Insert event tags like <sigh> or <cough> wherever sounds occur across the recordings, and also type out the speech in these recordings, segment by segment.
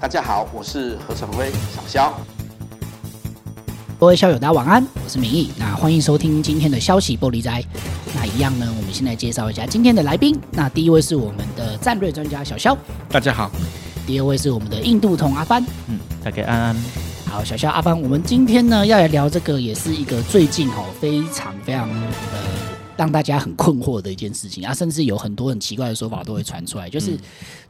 大家好，我是何成辉，小肖。各位校友，大家晚安，我是明义。那欢迎收听今天的消息玻璃斋。那一样呢，我们先来介绍一下今天的来宾。那第一位是我们的战略专家小肖，大家好。第二位是我们的印度通阿帆，嗯，大家安安。好，小肖阿帆，我们今天呢要来聊这个，也是一个最近哦非常非常呃。让大家很困惑的一件事情啊，甚至有很多很奇怪的说法都会传出来，就是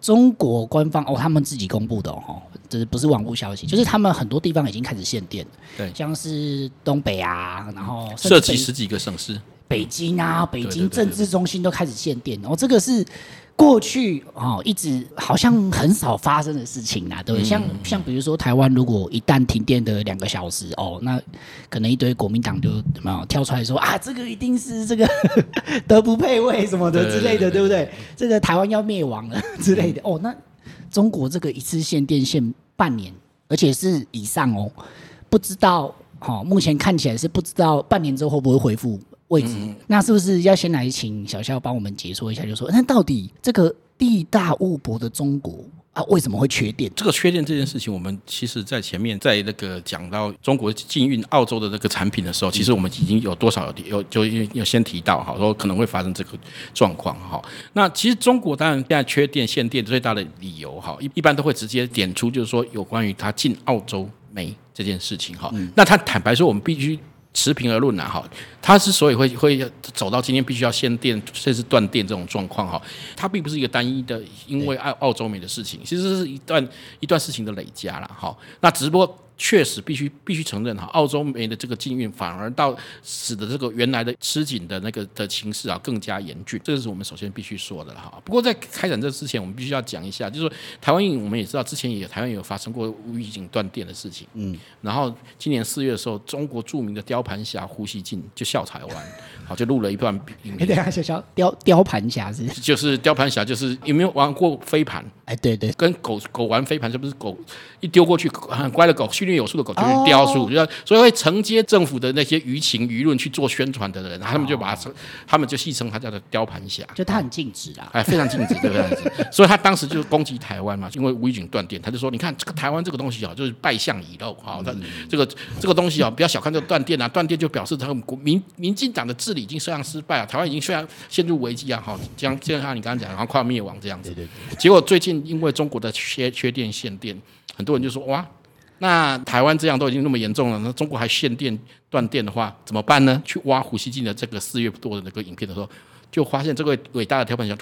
中国官方哦，他们自己公布的哦，这不是网络消息，就是他们很多地方已经开始限电，对，像是东北啊，然后涉及十几个省市，北京啊，北京政治中心都开始限电，然后这个是。过去哦，一直好像很少发生的事情啊，对不对？像像比如说台湾，如果一旦停电的两个小时哦，那可能一堆国民党就怎么跳出来说啊，这个一定是这个 <laughs> 德不配位什么的之类的，对不对？这个台湾要灭亡了之类的哦。那中国这个一次限电限半年，而且是以上哦，不知道哦，目前看起来是不知道半年之后会不会恢复。位置，那是不是要先来请小肖帮我们解说一下？就说那到底这个地大物博的中国啊，为什么会缺电？这个缺电这件事情，我们其实在前面在那个讲到中国禁运澳洲的那个产品的时候，其实我们已经有多少有有就有先提到哈，说可能会发生这个状况哈。那其实中国当然现在缺电限电最大的理由哈，一一般都会直接点出就是说有关于它进澳洲煤这件事情哈。那他坦白说，我们必须。持平而论呐，哈，它之所以会会走到今天必须要限电甚至断电这种状况哈，它并不是一个单一的因为澳澳洲美的事情，其实是一段一段事情的累加了哈。那只不过。确实必须必须承认哈，澳洲煤的这个禁运反而到使得这个原来的吃紧的那个的情势啊更加严峻，这个是我们首先必须说的哈。不过在开展这之前，我们必须要讲一下，就是说台湾我们也知道之前也台湾也有发生过无预警断电的事情，嗯，然后今年四月的时候，中国著名的雕盘侠胡锡进就笑台湾，好就录了一段影片。等下，小萧雕雕盘侠是？就是雕盘侠，就是有没有玩过飞盘？哎，对对，跟狗狗玩飞盘，这不是狗一丢过去很乖的狗训练有素的狗就是雕塑，就所以会承接政府的那些舆情舆论去做宣传的人，他们就把它，他们就戏称他叫做雕盘侠，就他很尽职啊，哎，非常尽职，对不对？<laughs> 所以他当时就攻击台湾嘛，因为无预警断电，他就说，你看这个台湾这个东西啊，就是败相已露啊，他这个这个东西啊，不要小看这个断电啊，断电就表示他们国民民进党的治理已经非常失败啊，台湾已经虽然陷入危机啊，好，像就像你刚刚讲，然后快要灭亡这样子，对对对，结果最近。因为中国的缺缺电限电，很多人就说哇，那台湾这样都已经那么严重了，那中国还限电断电的话怎么办呢？去挖胡锡进的这个四月多的那个影片的时候，就发现这个伟大的雕盘侠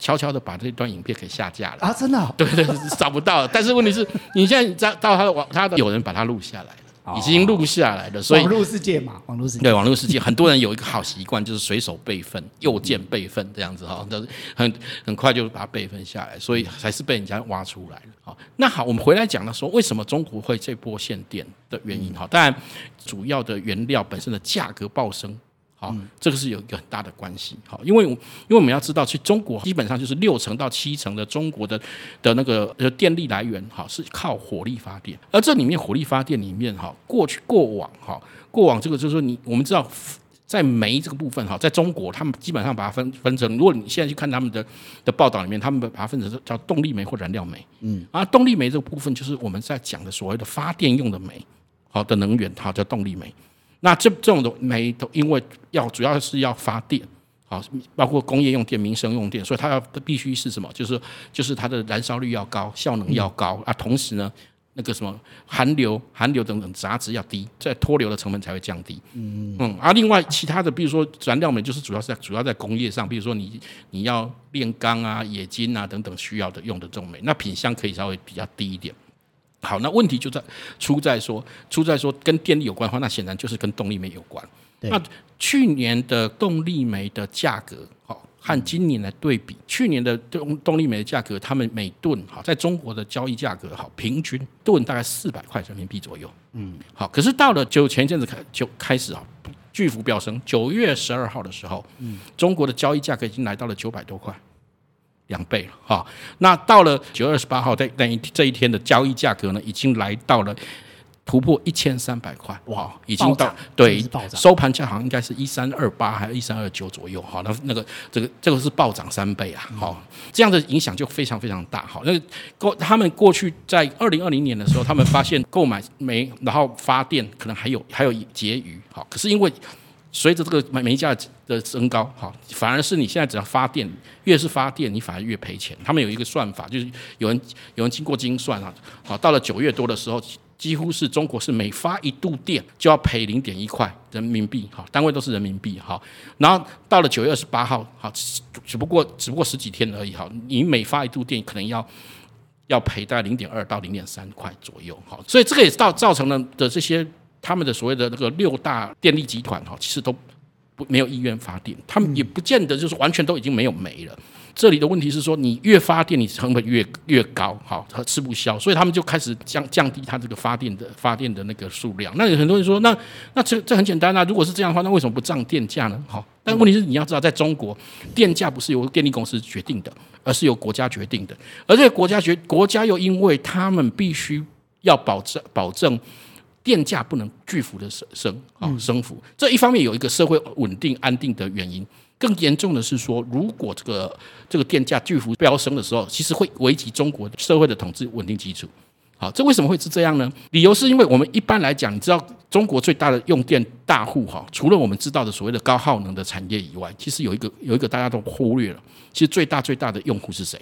悄悄的把这段影片给下架了啊！真的、哦？对对，找不到了。但是问题是你现在在到他的网，他的有人把它录下来。已经录下来了，所以网络世界嘛，网络世界对网络世界，很多人有一个好习惯，就是随手备份、右键备份这样子哈，都是很很快就把它备份下来，所以还是被人家挖出来了。好，那好，我们回来讲了说，为什么中国会这波限电的原因哈？当然，主要的原料本身的价格暴升。好，这个是有一个很大的关系。好，因为因为我们要知道，其实中国基本上就是六成到七成的中国的的那个电力来源，哈，是靠火力发电。而这里面火力发电里面，哈，过去过往，哈，过往这个就是说，你我们知道，在煤这个部分，哈，在中国他们基本上把它分分成，如果你现在去看他们的的报道里面，他们把它分成叫动力煤或燃料煤。嗯，而动力煤这个部分就是我们在讲的所谓的发电用的煤，好的能源，它叫动力煤。那这这种的煤都因为要主要是要发电，好，包括工业用电、民生用电，所以它要必须是什么？就是就是它的燃烧率要高，效能要高啊。同时呢，那个什么含硫、含硫等等杂质要低，在脱硫的成本才会降低。嗯嗯。而另外其他的，比如说燃料煤，就是主要是在主要在工业上，比如说你你要炼钢啊、冶金啊等等需要的用的这种煤，那品相可以稍微比较低一点。好，那问题就在出在说，出在说跟电力有关的话，那显然就是跟动力煤有关。那去年的动力煤的价格，好和今年来对比，去年的动动力煤的价格，他们每吨好在中国的交易价格好平均吨大概四百块人民币左右。嗯，好，可是到了就前一阵子开就开始啊巨幅飙升，九月十二号的时候，嗯，中国的交易价格已经来到了九百多块。两倍了哈，那到了九月二十八号，在那一这一天的交易价格呢，已经来到了突破一千三百块，哇，已经到对收盘价好像应该是一三二八还是一三二九左右，好，那那个这个这个是暴涨三倍啊，好，这样的影响就非常非常大，好，那过他们过去在二零二零年的时候，他们发现购买煤然后发电可能还有还有结余，好，可是因为随着这个煤煤价的升高，好，反而是你现在只要发电，越是发电，你反而越赔钱。他们有一个算法，就是有人有人经过精算啊，好，到了九月多的时候，几乎是中国是每发一度电就要赔零点一块人民币，好，单位都是人民币，好，然后到了九月二十八号，好，只不过只不过十几天而已，好，你每发一度电可能要要赔大概零点二到零点三块左右，好，所以这个也造造成了的这些。他们的所谓的那个六大电力集团哈，其实都不没有意愿发电，他们也不见得就是完全都已经没有煤了。这里的问题是说，你越发电，你成本越越高，好，它吃不消，所以他们就开始降降低它这个发电的发电的那个数量。那有很多人说，那那这这很简单啊，如果是这样的话，那为什么不涨电价呢？好，但问题是你要知道，在中国，电价不是由电力公司决定的，而是由国家决定的，而这个国家决国家又因为他们必须要保证保证。电价不能巨幅的升升啊升幅，这一方面有一个社会稳定安定的原因，更严重的是说，如果这个这个电价巨幅飙升的时候，其实会危及中国社会的统治稳定基础。好，这为什么会是这样呢？理由是因为我们一般来讲，你知道中国最大的用电大户哈，除了我们知道的所谓的高耗能的产业以外，其实有一个有一个大家都忽略了，其实最大最大的用户是谁？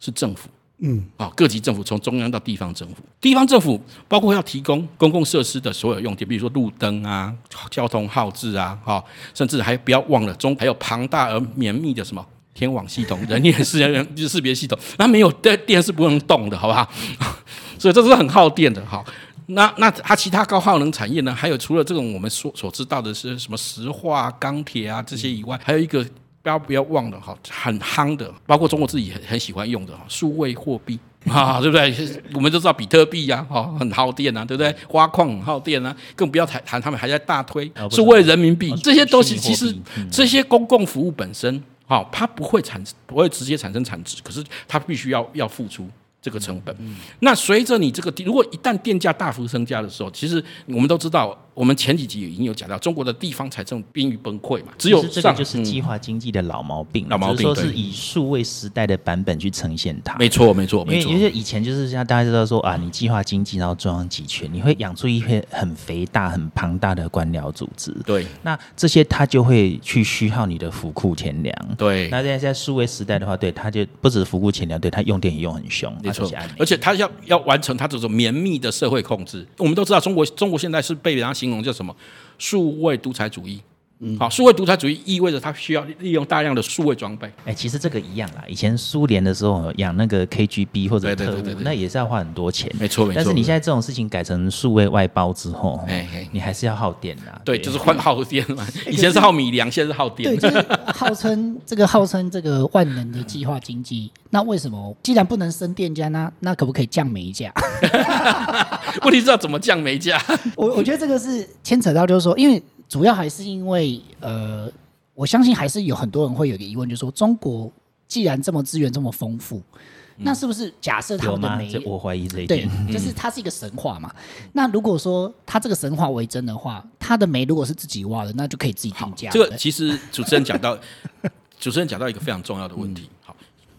是政府。嗯，啊，各级政府从中央到地方政府，地方政府包括要提供公共设施的所有用电，比如说路灯啊、交通号志啊，哈，甚至还不要忘了中还有庞大而绵密的什么天网系统、人脸识别 <laughs> 识别系统，那没有电电是不能动的，好不好？<laughs> 所以这是很耗电的，哈。那那它其他高耗能产业呢？还有除了这种我们所所知道的是什么石化、钢铁啊这些以外，还有一个。不要不要忘了哈，很夯的，包括中国自己很很喜欢用的哈，数位货币啊，<laughs> 对不对？我们都知道比特币呀，哈，很耗电啊，对不对？挖矿很耗电啊，更不要谈谈他们还在大推数位人民币，这些东西其实这些公共服务本身，哈，它不会产不会直接产生产值，可是它必须要要付出。这个成本，那随着你这个，如果一旦电价大幅增加的时候，其实我们都知道，我们前几集已经有讲到，中国的地方财政濒于崩溃嘛。只有这个就是计划经济的老毛病，老毛病，说是以数位时代的版本去呈现它。没错，没错，没错。因为以前就是像大家知道说啊，你计划经济，然后中央集权，你会养出一些很肥大、很庞大的官僚组织。对，那这些他就会去虚耗你的府库钱粮。对，那现在在数位时代的话，对，他就不止府库钱粮，对他用电也用很凶。而且他要要完成他这种绵密的社会控制，我们都知道中国中国现在是被人家形容叫什么？数位独裁主义。嗯，好，数位独裁主义意味着它需要利用大量的数位装备。哎，其实这个一样啦，以前苏联的时候养那个 KGB 或者特务，那也是要花很多钱。没错没错。但是你现在这种事情改成数位外包之后，哎，你还是要耗电的。对，就是换耗电嘛。以前是耗米粮，现在是耗电。对，就是 <laughs> 号称这个号称这个万能的计划经济。那为什么既然不能升电价，那那可不可以降煤价？<laughs> <laughs> 问题是要怎么降煤价？我我觉得这个是牵扯到，就是说，因为。主要还是因为，呃，我相信还是有很多人会有一个疑问，就是说，中国既然这么资源这么丰富，嗯、那是不是假设他们的煤？我怀疑这一点，对，就是它是一个神话嘛。嗯、那如果说它这个神话为真的话，它的煤如果是自己挖的，那就可以自己定价。这个其实主持人讲到，<laughs> 主持人讲到一个非常重要的问题。嗯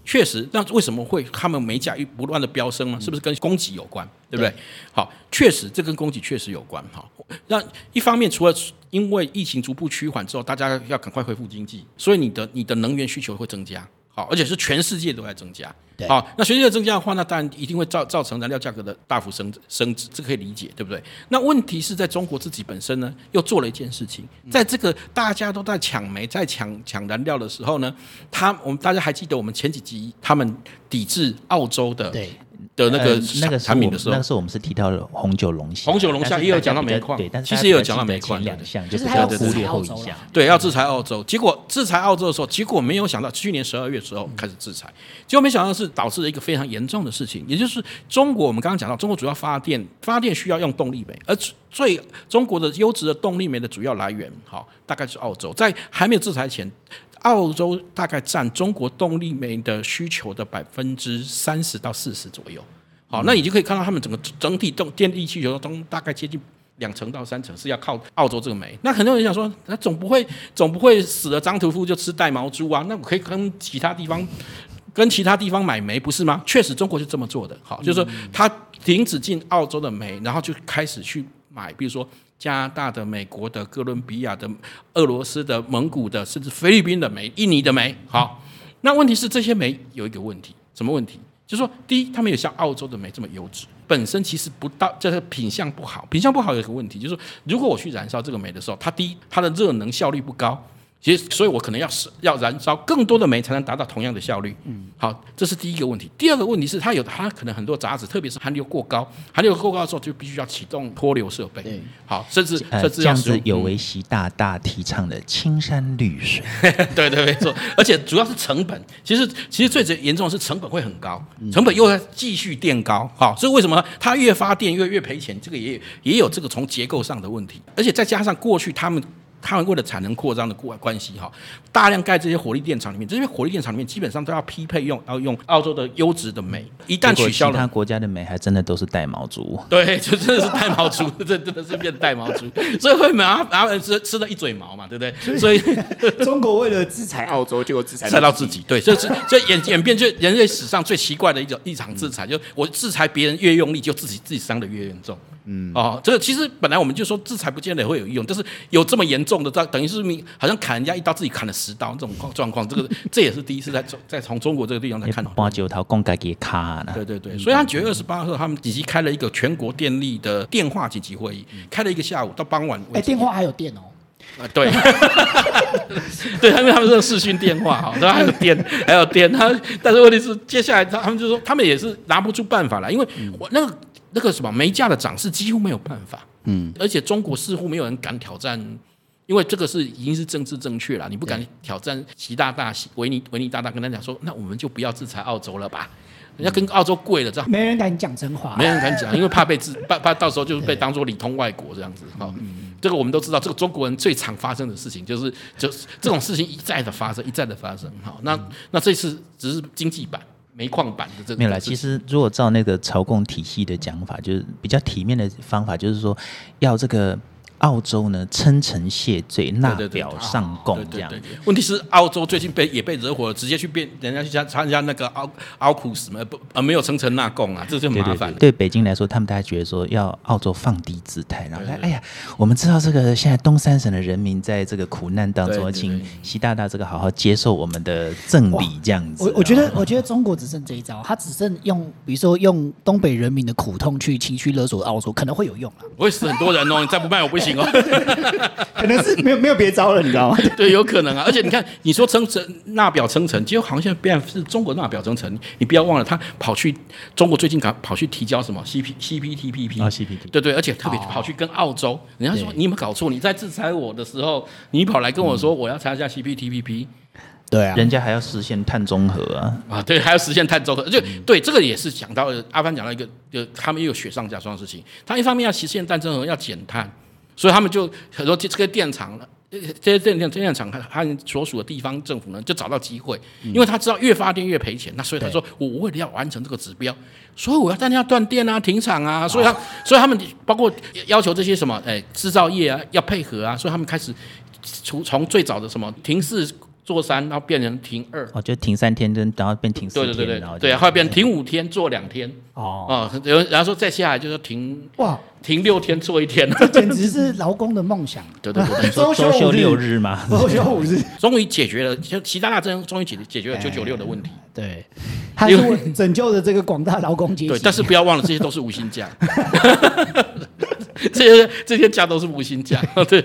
确实，那为什么会他们煤价不断的飙升呢？是不是跟供给有关？对不对？好，确实这跟供给确实有关。哈，那一方面，除了因为疫情逐步趋缓之后，大家要赶快恢复经济，所以你的你的能源需求会增加。好，而且是全世界都在增加。对，好，那全世界增加的话，那当然一定会造造成燃料价格的大幅升升值，这可以理解，对不对？那问题是在中国自己本身呢，又做了一件事情，在这个大家都在抢煤、在抢抢燃料的时候呢，他我们大家还记得我们前几集他们抵制澳洲的对。的那个那个产品的时候，那个时候我们是提到了红酒龙虾，红酒龙虾也有讲到煤矿，对，但是其实也有讲到煤矿两项，就是要忽略后一项，对，要制裁澳洲。结果制裁澳洲的时候，结果没有想到去年十二月的时候开始制裁，结果没想到是导致了一个非常严重的事情，也就是中国我们刚刚讲到，中国主要发电发电需要用动力煤，而最中国的优质的动力煤的主要来源，好，大概是澳洲，在还没有制裁前。澳洲大概占中国动力煤的需求的百分之三十到四十左右，好，那你就可以看到他们整个整体动电力需求中大概接近两成到三成是要靠澳洲这个煤。那很多人想说，那总不会总不会死了张屠夫就吃带毛猪啊？那我可以跟其他地方跟其他地方买煤不是吗？确实中国就这么做的。好，就是说他停止进澳洲的煤，然后就开始去买，比如说加拿大的、美国的、哥伦比亚的、俄罗斯的、蒙古的，甚至菲律宾的煤、印尼的煤。好，那问题是这些煤有一个问题，什么问题？就是说，第一，它没有像澳洲的煤这么优质，本身其实不到，这个品相不好，品相不好有一个问题，就是说，如果我去燃烧这个煤的时候，它第一，它的热能效率不高。其实，所以我可能要是要燃烧更多的煤才能达到同样的效率。嗯，好，这是第一个问题。第二个问题是，它有它可能很多杂质，特别是含硫过高，含硫过高的时候就必须要启动脱硫设备。对，好，甚至甚至要这样子有违习大大提倡的青山绿水。<laughs> 对对没错，而且主要是成本。其实其实最最严重的是成本会很高，成本又在继续垫高。好，所以为什么它越发电越越赔钱？这个也也有这个从结构上的问题，而且再加上过去他们。他们为了产能扩张的关关系哈，大量盖这些火力电厂里面，这些火力电厂里面基本上都要匹配用，要用澳洲的优质的煤。一旦取消了，其他国家的煤还真的都是带毛猪。<laughs> 对，就真的是带毛猪，这真的是变带毛猪，<laughs> 所以会麻麻烦吃吃了一嘴毛嘛，对不对？所以 <laughs> 中国为了制裁澳洲，结果制裁到自己。对，这是这演演变就人类史上最奇怪的一种一场制裁，就我制裁别人越用力，就自己自己伤的越严重。嗯，哦，这个其实本来我们就说制裁不见得会有用，但是有这么严重的，等于是你好像砍人家一刀，自己砍了十刀这种状况，这个这也是第一次在在从中国这个地方来看到。八九头公家给卡了。对对对，所以他九月二十八号，他们紧急开了一个全国电力的电话紧急会议，开了一个下午到傍晚。哎，电话还有电哦。啊，对，<laughs> 对，因为他们是视讯电话哈，然后还有电，还有电，他但是问题是接下来他他们就说他们也是拿不出办法来，因为我那个。那个什么煤价的涨势几乎没有办法，嗯，而且中国似乎没有人敢挑战，因为这个是已经是政治正确了，你不敢挑战习大大、维尼维尼大大跟他讲说，那我们就不要制裁澳洲了吧，人家跟澳洲跪了，这样没人敢讲真话，没人敢讲，因为怕被制，<laughs> 怕怕到时候就是被当做里通外国这样子，哈，这个我们都知道，这个中国人最常发生的事情就是就是这种事情一再的发生，一再的发生，好，那那这次只是经济版。煤矿版的这个没有啦。其实如果照那个朝贡体系的讲法，就是比较体面的方法，就是说要这个。澳洲呢，称臣谢罪，纳表上贡，这样。问题是澳洲最近被也被惹火了，直接去变人家去加参加那个奥奥库什么不呃没有称臣纳贡啊，这就麻烦了。对，对，对，对北京来说，他们大家觉得说要澳洲放低姿态，然后哎呀，我们知道这个现在东三省的人民在这个苦难当中，请习大大这个好好接受我们的赠礼，这样子。我我觉得我觉得中国只剩这一招，他只剩用比如说用东北人民的苦痛去情绪勒索澳洲，可能会有用啊。我会死很多人哦，你再不卖我不行哦。<laughs> 可能是没有没有别招了，你知道吗？<laughs> 对，有可能啊。而且你看，你说称臣纳表称臣，结果好像现在变是中国纳表称臣。你不要忘了，他跑去中国最近搞跑去提交什么 C P C P T P P 啊 C P T 对对，而且特别跑去跟澳洲，哦、人家说你有没有搞错？你在制裁我的时候，你跑来跟我说我要参加 C P T P P，对啊，人家还要实现碳中和啊啊，对，<laughs> 还要实现碳中和。就对这个也是讲到阿帆讲到一个，就他们又有雪上加霜的事情。他一方面要实现碳中和，要减碳。所以他们就很多这个电厂了，这些电电电厂，他所属的地方政府呢，就找到机会，因为他知道越发电越赔钱，那所以他说我为了要完成这个指标，所以我要大家要断电啊、停产啊，所以他所以他们包括要求这些什么哎制造业啊要配合啊，所以他们开始从从最早的什么停四。做三，然后变成停二，哦，就停三天，然后变停四天，对对对。对，对，后来变停五天做两天，哦，啊，有人然后说再下来就是停，哇，停六天做一天，这简直是劳工的梦想，<laughs> 对对对，<laughs> 周休六日嘛，周休五日，<laughs> 终于解决了，就习大大真终于解解决了九九六的问题，对，他是拯救了这个广大劳工阶级，对，但是不要忘了这些都是无薪假。<laughs> 这些这些假都是无薪假，<laughs> 对，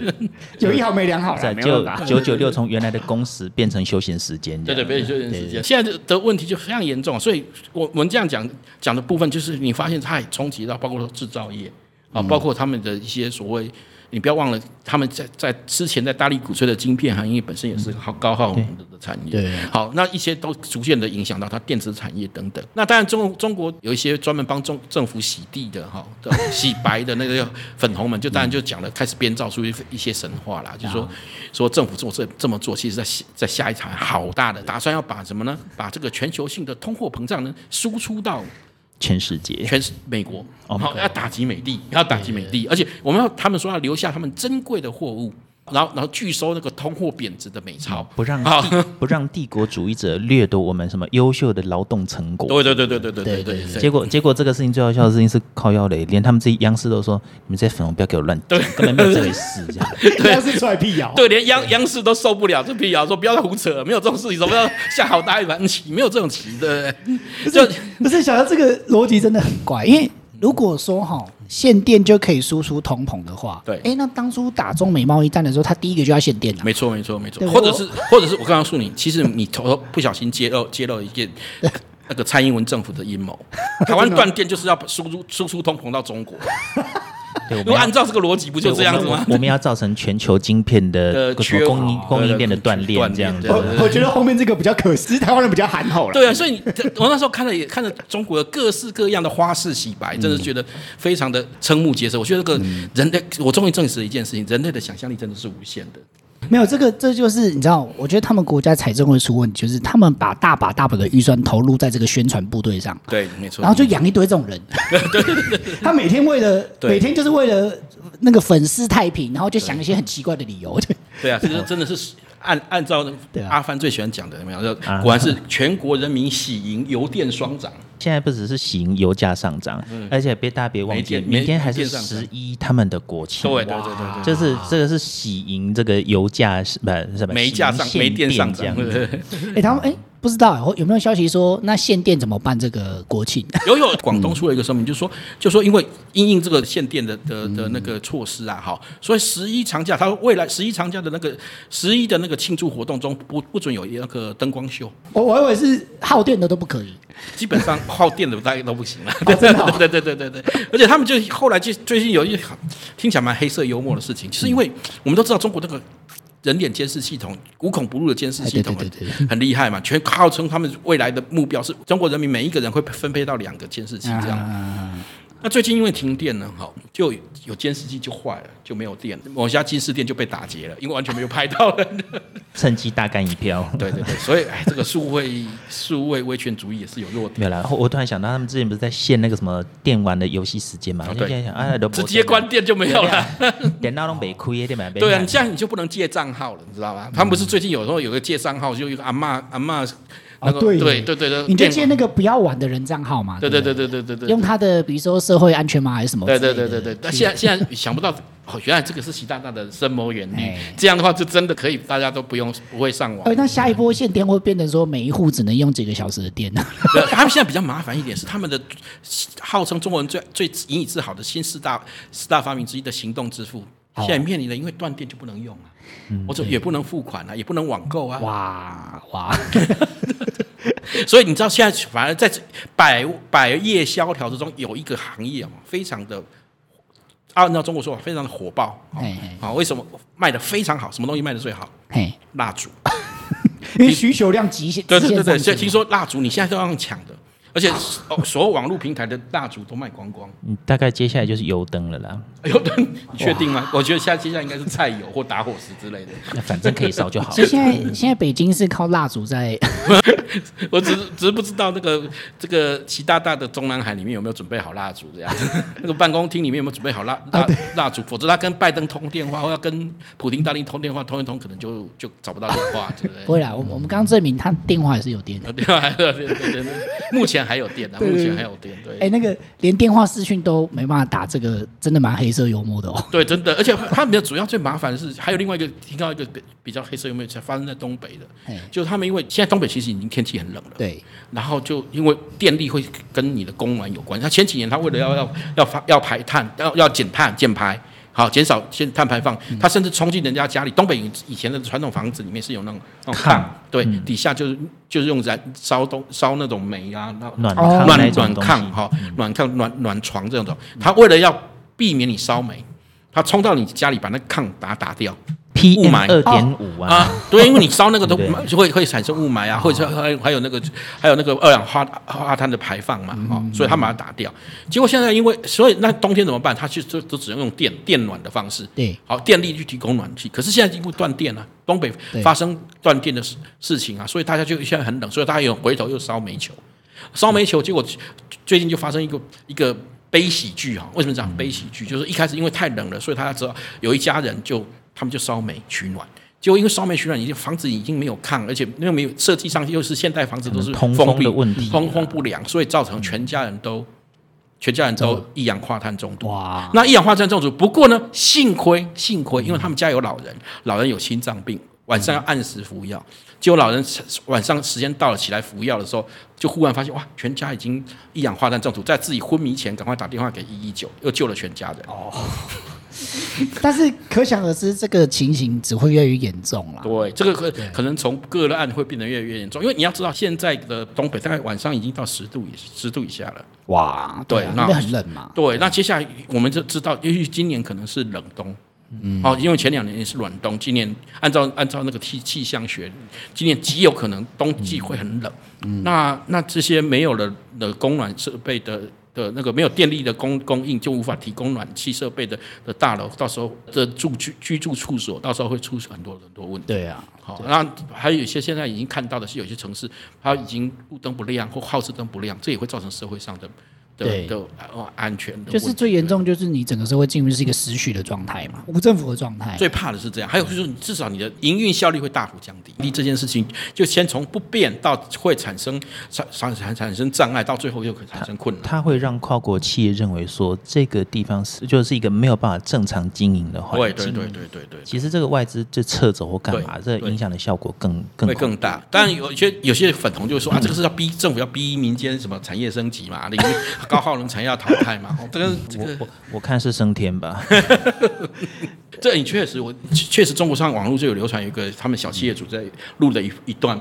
有一好没两好了，就九九六从原来的工时变成休闲时间，对对，变成休闲时间。现在的的问题就非常严重，所以我我们这样讲讲的部分，就是你发现它也冲击到包括说制造业啊，包括他们的一些所谓。你不要忘了，他们在在之前在大力鼓吹的晶片行业本身也是好高耗能的产业。对，好，那一些都逐渐的影响到它电子产业等等。那当然中中国有一些专门帮中政府洗地的哈，<laughs> 洗白的那个粉红们，就当然就讲了，开始编造出一一些神话啦，就是说说政府做这这么做，其实在在下一场好大的打算，要把什么呢？把这个全球性的通货膨胀呢输出到。全世界，全是美国，哦好要打击美帝，要打击美帝，而且我们要他们说要留下他们珍贵的货物。然后，然后拒收那个通货贬值的美钞，不让帝不让帝国主义者掠夺我们什么优秀的劳动成果。对对对对对对对对。结果结果这个事情最好笑的事情是靠腰雷，连他们自己央视都说，你们这些粉红不要给我乱讲，根本没有这回事。这样 <laughs> 央视出来辟谣，对，连央央视都受不了这辟谣，说不要再胡扯，没有这种事情，怎么要下好大一盘棋，没有这种棋对不对。就不是想到这个逻辑真的很怪，因为如果说哈。限电就可以输出通膨的话，对，哎，那当初打中美贸易战的时候，他第一个就要限电了。没错，没错，没错。或者是，或者是我刚刚说你，其实你头不小心揭露揭露一件那个蔡英文政府的阴谋，<laughs> 台湾断电就是要输出输出通膨到中国。如果按照这个逻辑，不就这样子吗？<laughs> 我们要造成全球晶片的供应供应链的断裂，这样子。我我觉得后面这个比较可惜，台湾人比较憨厚了。对啊，所以 <laughs> 我那时候看了也看了中国的各式各样的花式洗白，真的觉得非常的瞠目结舌。我觉得这个人类，我终于证实了一件事情：人类的想象力真的是无限的。没有这个，这就是你知道，我觉得他们国家财政会出问题，就是他们把大把大把的预算投入在这个宣传部队上，对，没错，然后就养一堆这种人，对对对，<laughs> 他每天为了每天就是为了那个粉丝太平，然后就想一些很奇怪的理由，对，对啊，这个 <laughs> 真的是按按照阿帆最喜欢讲的，有没有？果然是全国人民喜迎油电双涨。现在不只是喜迎油价上涨，嗯、而且别大家别忘记，明天还是十一他们的国庆。对对对对，对，就是这个是喜迎这个油价是不是什么？煤价上煤电上涨。<laughs> 哎，他们哎。不知道有有没有消息说那限电怎么办？这个国庆 <laughs> 有有，广东出了一个声明，就是说，就说因为因应这个限电的的的那个措施啊，哈，所以十一长假，他未来十一长假的那个十一的那个庆祝活动中不不准有那个灯光秀。我我以为是耗电的都不可以，基本上耗电的大概都不行了。<laughs> 对对对对对对对，而且他们就后来就最近有一听起来蛮黑色幽默的事情，就是因为我们都知道中国这个。人脸监视系统无孔不入的监视系统很厉害嘛，全号称他们未来的目标是中国人民每一个人会分配到两个监视器这样。那最近因为停电呢，哈，就有监视器就坏了，就没有电，某家金士店就被打劫了，因为完全没有拍到人，<laughs> 趁机大干一票。对对对，所以哎，这个数位数位威权主义也是有弱点。没有啦，我突然想到，他们之前不是在限那个什么电玩的游戏时间嘛？对，想啊，直接关电就没有了，<laughs> 电脑都没亏，对吧？<laughs> 对啊，你这样你就不能借账号了，你知道吗？他们不是最近有时候有个借账号，就一个阿嬷阿嬷。那个、对对对对，你就借那个不要玩的人账号嘛？对对对对对对对，用他的比如说社会安全码还是什么？对对对对对。那现在现在想不到，哦，原来这个是习大大的深谋远虑。这样的话就真的可以，大家都不用不会上网。哎，那下一波限电会变成说每一户只能用几个小时的电呢？<laughs> 他们现在比较麻烦一点是他们的号称中国人最最引以自豪的新四大四大发明之一的行动支付，现在面临的因为断电就不能用啊，或者也不能付款啊，也不能网购啊。哇哇！<laughs> 所以你知道现在反而在百百业萧条之中，有一个行业啊，非常的按照中国说法，非常的火爆啊！啊，为什么卖的非常好？什么东西卖的最好？蜡烛，<laughs> 因为需求量极限。对对对对，所以听说蜡烛你现在都要用抢的。而且哦，所有网络平台的蜡烛都卖光光。嗯，大概接下来就是油灯了啦。<laughs> 油灯，你确定吗？我觉得现在接下来应该是菜油或打火石之类的。那反正可以烧就好。所以现在现在北京是靠蜡烛在。<laughs> 我只是只是不知道那个这个习大大的中南海里面有没有准备好蜡烛这样子。<laughs> 那个办公厅里面有没有准备好蜡蜡蜡烛？否则他跟拜登通电话，或要跟普丁大帝通电话，通一通可能就就找不到电话，对不对？不会啦，我我们刚刚证明他电话也是有电的。电话还有电，对对对。目前。还有电啊，目前还有电。对，哎，那个连电话视讯都没办法打，这个真的蛮黑色幽默的哦。<laughs> 对，真的，而且他们的主要最麻烦的是，还有另外一个听到一个比较黑色幽默，才发生在东北的，就他们因为现在东北其实已经天气很冷了，对，然后就因为电力会跟你的供暖有关。他前几年他为了要要要发要排碳，要要减碳减排。好，减少先碳排放，他甚至冲进人家家里。东北以前的传统房子里面是有那种那种炕，对，底下就是就是用燃烧东烧那种煤啊，暖暖暖炕哈，暖炕暖暖床这种。他为了要避免你烧煤，他冲到你家里把那炕把它打掉。雾霾二点五啊，对，因为你烧那个都 <laughs> 就会会产生雾霾啊，或者还还有那个还有那个二氧化化碳的排放嘛，哦，所以他把它打掉。结果现在因为所以那冬天怎么办？他其实都都只能用电电暖的方式，对，好电力去提供暖气。可是现在因为断电了，东北发生断电的事事情啊，所以大家就现在很冷，所以大家又回头又烧煤球，烧煤球，结果最近就发生一个一个悲喜剧哈。为什么讲悲喜剧？就是一开始因为太冷了，所以大家知道有一家人就他们就烧煤取暖。结果因为烧煤取暖，已经房子已经没有炕，而且又没有设计上又是现代房子都是通风的问题，通风不良，所以造成全家人都全家人都一氧化碳中毒。哇！那一氧化碳中毒，不过呢，幸亏幸亏，因为他们家有老人，老人有心脏病，晚上要按时服药。结果老人晚上时间到了起来服药的时候，就忽然发现哇，全家已经一氧化碳中毒，在自己昏迷前赶快打电话给一一九，又救了全家人。哦。<laughs> 但是可想而知，这个情形只会越来越严重了。对，这个可可能从个案会变得越来越严重，因为你要知道，现在的东北大概晚上已经到十度以十度以下了。哇，对，那很冷嘛。对，那接下来我们就知道，因为今年可能是冷冬。嗯，哦，因为前两年也是暖冬，今年按照按照那个气气象学，今年极有可能冬季会很冷。嗯，那那这些没有了的供暖设备的。的那个没有电力的供供应，就无法提供暖气设备的的大楼，到时候的住居居住处所，到时候会出很多很多问题。对啊，好，那还有一些现在已经看到的是，有些城市它已经路灯不亮或耗时灯不亮，这也会造成社会上的。对的，安全的，就是最严重，就是你整个社会进入是一个失序的状态嘛，无政府的状态。最怕的是这样，还有就是，至少你的营运效率会大幅降低。你这件事情就先从不变到会产生产产产产生障碍，到最后又可以产生困难。它会让跨国企业认为说，这个地方是就是一个没有办法正常经营的环境。对对对对对对。其实这个外资就撤走或干嘛，这个影响的效果更更会更大。当然有些有些粉红就说啊，这个是要逼政府要逼民间什么产业升级嘛，高耗能产业要淘汰嘛，<laughs> 这个这个我我，我看是升天吧。<laughs> 这你确实，我确实中国上网络就有流传一个他们小企业主在录的一一段。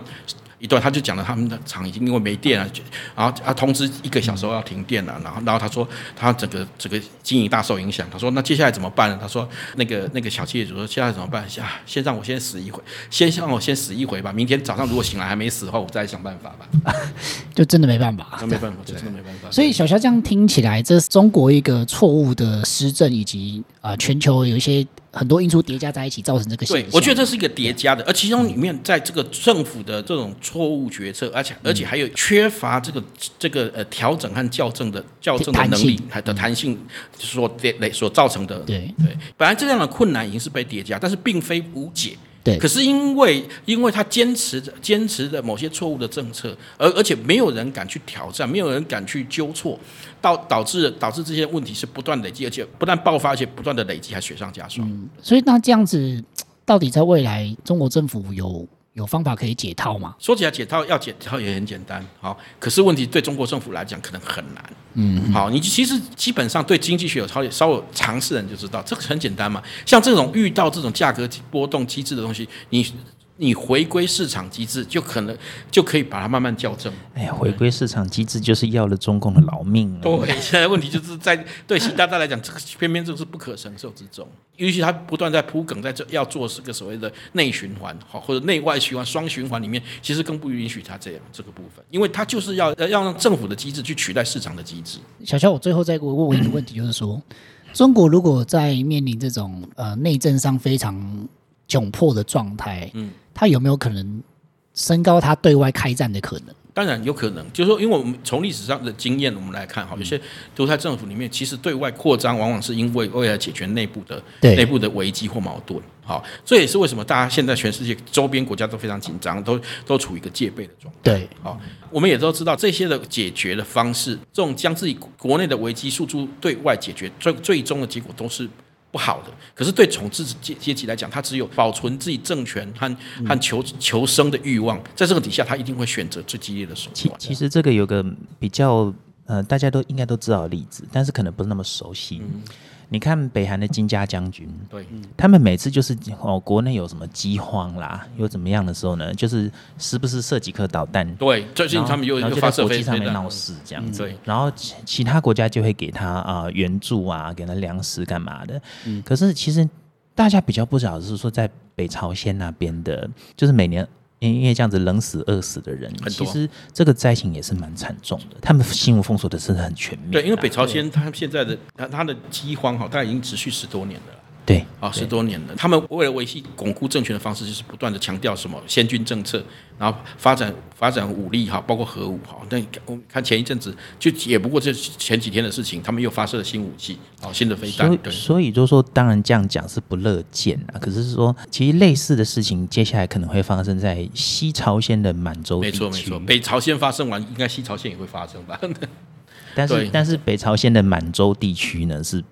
一段他就讲了，他们的厂已经因为没电了，然后啊通知一个小时后要停电了，然后然后他说他整个整个经营大受影响。他说那接下来怎么办呢？他说那个那个小企业主说现在怎么办？啊，先让我先死一回，先让我先死一回吧。明天早上如果醒来还没死的话，我再想办法吧。<laughs> 就真的没办法，那没办法，就真的没办法。所以小肖这样听起来，这是中国一个错误的施政，以及啊、呃、全球有一些。很多因素叠加在一起，造成这个现象。对，我觉得这是一个叠加的，而其中里面，在这个政府的这种错误决策，而且而且还有缺乏这个这个呃调整和校正的校正的能力，还的弹性所叠所造成的。对对，本来这样的困难已经是被叠加，但是并非无解。对，可是因为因为他坚持着坚持着某些错误的政策，而而且没有人敢去挑战，没有人敢去纠错，导导致导致这些问题是不断累积，而且不但爆发，而且不断的累积，还雪上加霜。嗯，所以那这样子，到底在未来中国政府有？有方法可以解套吗？说起来解套要解套也很简单，好，可是问题对中国政府来讲可能很难。嗯，好，你其实基本上对经济学有稍微稍微尝试的人就知道，这个很简单嘛。像这种遇到这种价格波动机制的东西，你。你回归市场机制，就可能就可以把它慢慢校正。哎呀，回归市场机制就是要了中共的老命了。对，<laughs> 现在问题就是在对习大大来讲，这个偏偏这是不可承受之重。尤其他不断在铺梗，在这要做是个所谓的内循环，好或者内外循环双循环里面，其实更不允许他这样这个部分，因为他就是要要让政府的机制去取代市场的机制。小肖，我最后再问问一个问题，就是说，中国如果在面临这种呃内政上非常窘迫的状态，嗯。他有没有可能升高他对外开战的可能？当然有可能，就是说，因为我们从历史上的经验，我们来看，哈，有些独裁政府里面，其实对外扩张往往是因为为了解决内部的内部的危机或矛盾，好，这也是为什么大家现在全世界周边国家都非常紧张，都都处于一个戒备的状态。对，好，我们也都知道这些的解决的方式，这种将自己国内的危机诉诸对外解决，最最终的结果都是。不好的，可是对统治阶阶级来讲，他只有保存自己政权和和求求生的欲望，在这个底下，他一定会选择最激烈的手段。其其实这个有个比较呃，大家都应该都知道的例子，但是可能不是那么熟悉。嗯你看北韩的金家将军，对，他们每次就是哦，国内有什么饥荒啦，又怎么样的时候呢？就是时不时射几颗导弹，对，最近他们又又发射飞机上面闹事这样子，对，然后其其他国家就会给他啊、呃、援助啊，给他粮食干嘛的。嗯，可是其实大家比较不晓得是说，在北朝鲜那边的，就是每年。因为这样子冷死饿死的人，其实这个灾情也是蛮惨重的。他们新闻封锁的是很全面。对，因为北朝鲜他现在的他他的饥荒哈，大概已经持续十多年了。对，啊，十多年了。他们为了维系巩固政权的方式，就是不断的强调什么先军政策，然后发展发展武力哈，包括核武哈。但我们看前一阵子，就也不过这前几天的事情，他们又发射了新武器，啊，新的飞弹。对，所以就说，当然这样讲是不乐见啊。可是说，其实类似的事情，接下来可能会发生在西朝鲜的满洲地区。没错，没错。北朝鲜发生完，应该西朝鲜也会发生吧？但是，<laughs> 但是北朝鲜的满洲地区呢是。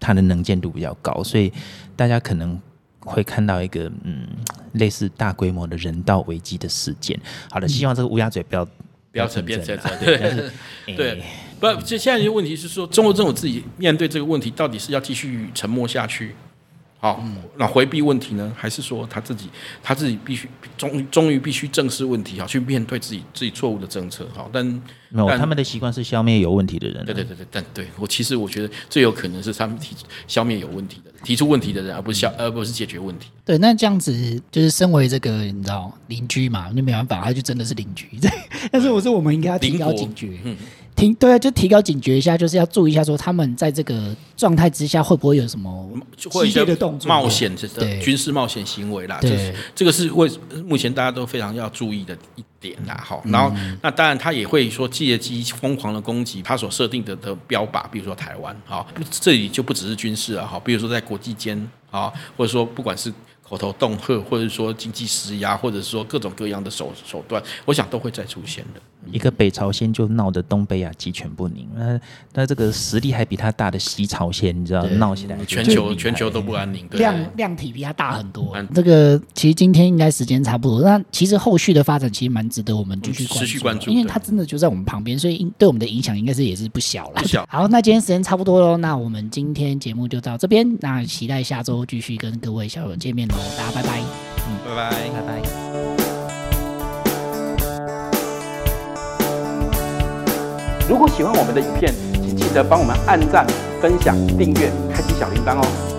它的能见度比较高，所以大家可能会看到一个嗯类似大规模的人道危机的事件。好的，希望这个乌鸦嘴不要不要成变成。对对，对，<laughs> 不，这现在一个问题是说，中国政府自己面对这个问题，到底是要继续沉默下去？好，那回避问题呢，还是说他自己他自己必须终终于必须正视问题，好去面对自己自己错误的政策？好，但没有他们的习惯是消灭有问题的人。对对对对，但对我其实我觉得最有可能是他们提消灭有问题的人，提出问题的人，而不是消而不是解决问题。对，那这样子就是身为这个你知道邻居嘛，那没办法，他就真的是邻居。对，<laughs> 但是我说我们应该要提高警觉。嗯。提对啊，就提高警觉一下，就是要注意一下，说他们在这个状态之下会不会有什么激烈的动作、冒险的军事冒险行为啦。对，就是这个是为目前大家都非常要注意的一点啦。好，然后、嗯、那当然他也会说借机疯狂的攻击他所设定的的标靶，比如说台湾，好，这里就不只是军事了，哈，比如说在国际间啊，或者说不管是。口头恫吓，或者说经济施压，或者说各种各样的手手段，我想都会再出现的。一个北朝鲜就闹得东北亚鸡犬不宁，那那这个实力还比他大的西朝鲜，你知道闹起来，全球全球都不安宁。量量体比他大很多。这个其实今天应该时间差不多，那其实后续的发展其实蛮值得我们继续关注，持续关注，因为他真的就在我们旁边，所以对我们的影响应该是也是不小了。不小。好，那今天时间差不多喽，那我们今天节目就到这边，那期待下周继续跟各位小友见面喽，大家拜拜。嗯，拜拜，拜拜。如果喜欢我们的影片，请记得帮我们按赞、分享、订阅、开启小铃铛哦。